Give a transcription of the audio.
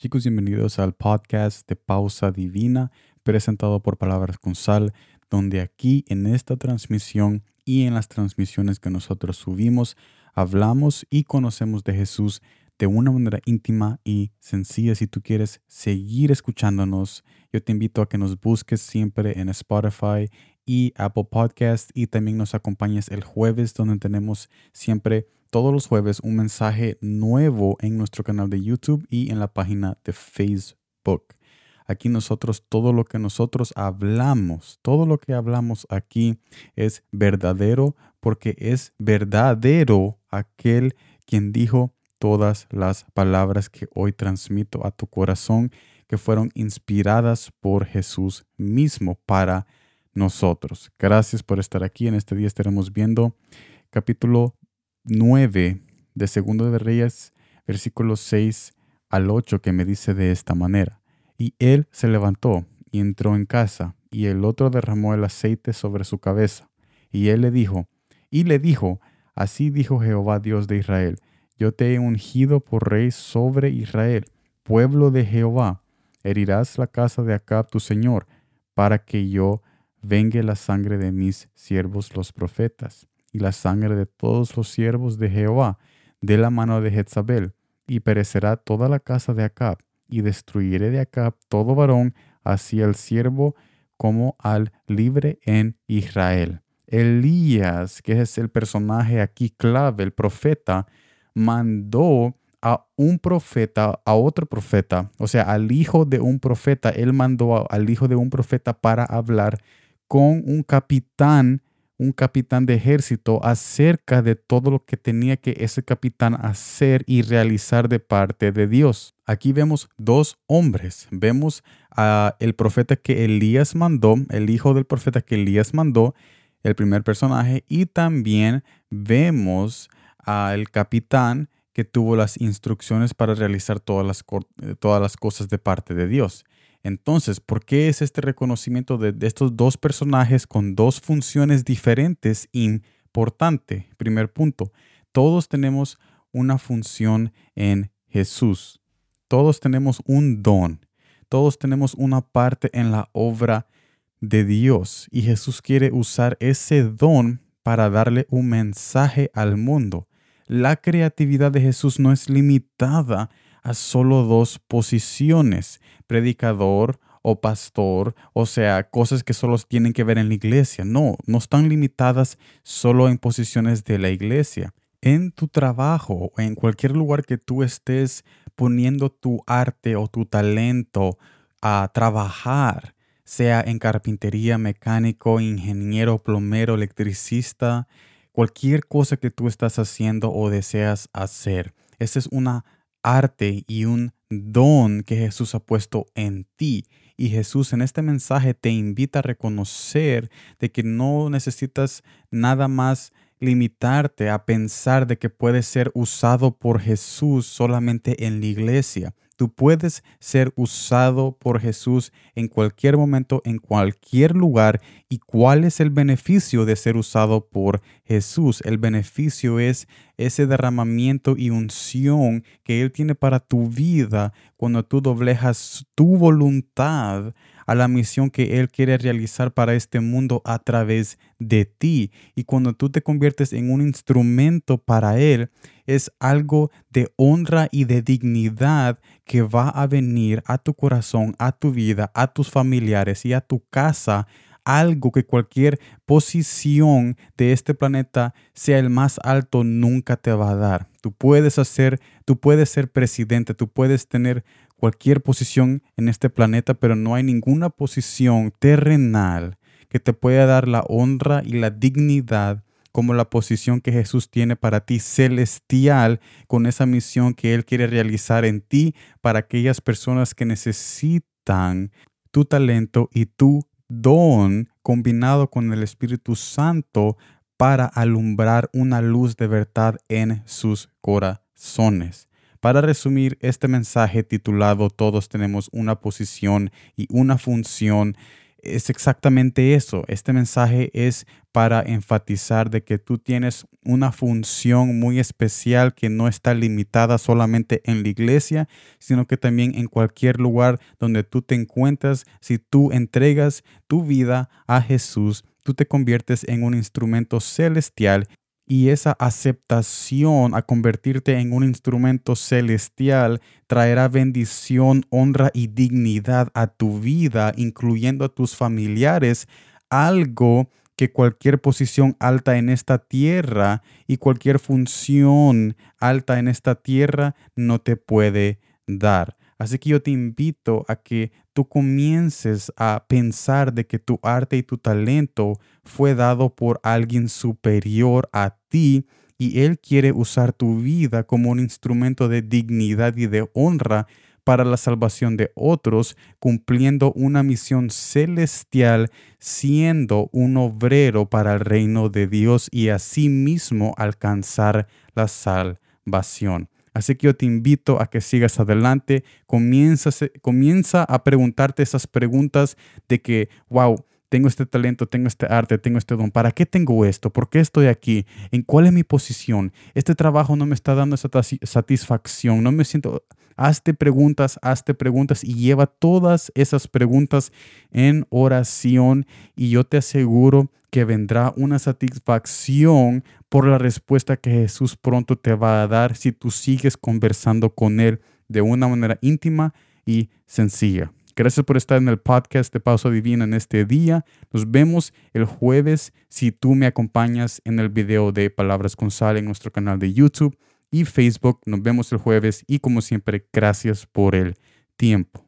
Chicos, bienvenidos al podcast de Pausa Divina, presentado por Palabras con Sal, donde aquí en esta transmisión y en las transmisiones que nosotros subimos, hablamos y conocemos de Jesús de una manera íntima y sencilla. Si tú quieres seguir escuchándonos, yo te invito a que nos busques siempre en Spotify y Apple Podcast y también nos acompañes el jueves donde tenemos siempre todos los jueves un mensaje nuevo en nuestro canal de YouTube y en la página de Facebook. Aquí nosotros, todo lo que nosotros hablamos, todo lo que hablamos aquí es verdadero porque es verdadero aquel quien dijo todas las palabras que hoy transmito a tu corazón que fueron inspiradas por Jesús mismo para nosotros. Gracias por estar aquí. En este día estaremos viendo capítulo 9 de Segundo de Reyes, versículos 6 al 8, que me dice de esta manera. Y él se levantó y entró en casa, y el otro derramó el aceite sobre su cabeza. Y él le dijo, y le dijo, así dijo Jehová Dios de Israel, yo te he ungido por rey sobre Israel, pueblo de Jehová. Herirás la casa de Acab tu señor, para que yo vengue la sangre de mis siervos los profetas, y la sangre de todos los siervos de Jehová, de la mano de Jezabel, y perecerá toda la casa de Acab, y destruiré de Acab todo varón, así al siervo como al libre en Israel. Elías, que es el personaje aquí clave, el profeta, mandó a un profeta, a otro profeta, o sea, al hijo de un profeta, él mandó al hijo de un profeta para hablar con un capitán, un capitán de ejército, acerca de todo lo que tenía que ese capitán hacer y realizar de parte de Dios. Aquí vemos dos hombres. Vemos a el profeta que Elías mandó, el hijo del profeta que Elías mandó, el primer personaje, y también vemos al capitán que tuvo las instrucciones para realizar todas las, todas las cosas de parte de Dios. Entonces, ¿por qué es este reconocimiento de, estos dos personajes con dos funciones diferentes importante? Primer punto, todos tenemos una función en Jesús. Todos tenemos un don. Todos tenemos una parte en la obra de Dios. Y Jesús quiere usar ese don para darle un mensaje al mundo. La creatividad de Jesús no es limitada a solo dos posiciones, predicador o pastor, o sea, cosas que solo tienen que ver en la iglesia. No, no están limitadas solo en posiciones de la iglesia. En tu trabajo en cualquier lugar que tú estés poniendo tu arte o tu talento a trabajar, sea en carpintería, mecánico, ingeniero, plomero, electricista, cualquier cosa que tú estás haciendo o deseas hacer. Esa es una arte y un don que Jesús ha puesto en ti. Y Jesús en este mensaje te invita a reconocer de que no necesitas nada más limitarte a pensar de que puedes ser usado por Jesús solamente en la iglesia. Tú puedes ser usado por Jesús en cualquier momento, en cualquier lugar. ¿Y cuál es el beneficio de ser usado por Jesús? El beneficio es ese derramamiento y unción que Él tiene para tu vida cuando tú doblejas tu voluntad a la misión que Él quiere realizar para este mundo a través de ti. Y cuando tú te conviertes en un instrumento para Él, es algo de honra y de dignidad que va a venir a tu corazón, a tu vida, a tus familiares y a tu casa algo que cualquier posición de este planeta sea el más alto nunca te va a dar. Tú puedes hacer, tú puedes ser presidente, tú puedes tener cualquier posición en este planeta, pero no hay ninguna posición terrenal que te pueda dar la honra y la dignidad como la posición que Jesús tiene para ti celestial con esa misión que Él quiere realizar en ti para aquellas personas que necesitan tu talento y tu don combinado con el Espíritu Santo para alumbrar una luz de verdad en sus corazones. Para resumir este mensaje titulado Todos tenemos una posición y una función, es exactamente eso. Este mensaje es para enfatizar de que tú tienes una función muy especial que no está limitada solamente en la iglesia, sino que también en cualquier lugar donde tú te encuentras. Si tú entregas tu vida a Jesús, tú te conviertes en un instrumento celestial y esa aceptación a convertirte en un instrumento celestial traerá bendición, honra y dignidad a tu vida, incluyendo a tus familiares, algo que cualquier posición alta en esta tierra y cualquier función alta en esta tierra no te puede dar. Así que yo te invito a que tú comiences a pensar de que tu arte y tu talento fue dado por alguien superior a ti y Él quiere usar tu vida como un instrumento de dignidad y de honra para la salvación de otros, cumpliendo una misión celestial, siendo un obrero para el reino de Dios y asimismo alcanzar la salvación. Así que yo te invito a que sigas adelante, comienza, comienza a preguntarte esas preguntas de que, wow, tengo este talento, tengo este arte, tengo este don. ¿Para qué tengo esto? ¿Por qué estoy aquí? ¿En cuál es mi posición? Este trabajo no me está dando esa satisfacción. No me siento... Hazte preguntas, hazte preguntas y lleva todas esas preguntas en oración y yo te aseguro que vendrá una satisfacción por la respuesta que Jesús pronto te va a dar si tú sigues conversando con Él de una manera íntima y sencilla. Gracias por estar en el podcast de Pausa Divina en este día. Nos vemos el jueves si tú me acompañas en el video de Palabras con Sal en nuestro canal de YouTube y Facebook. Nos vemos el jueves y como siempre, gracias por el tiempo.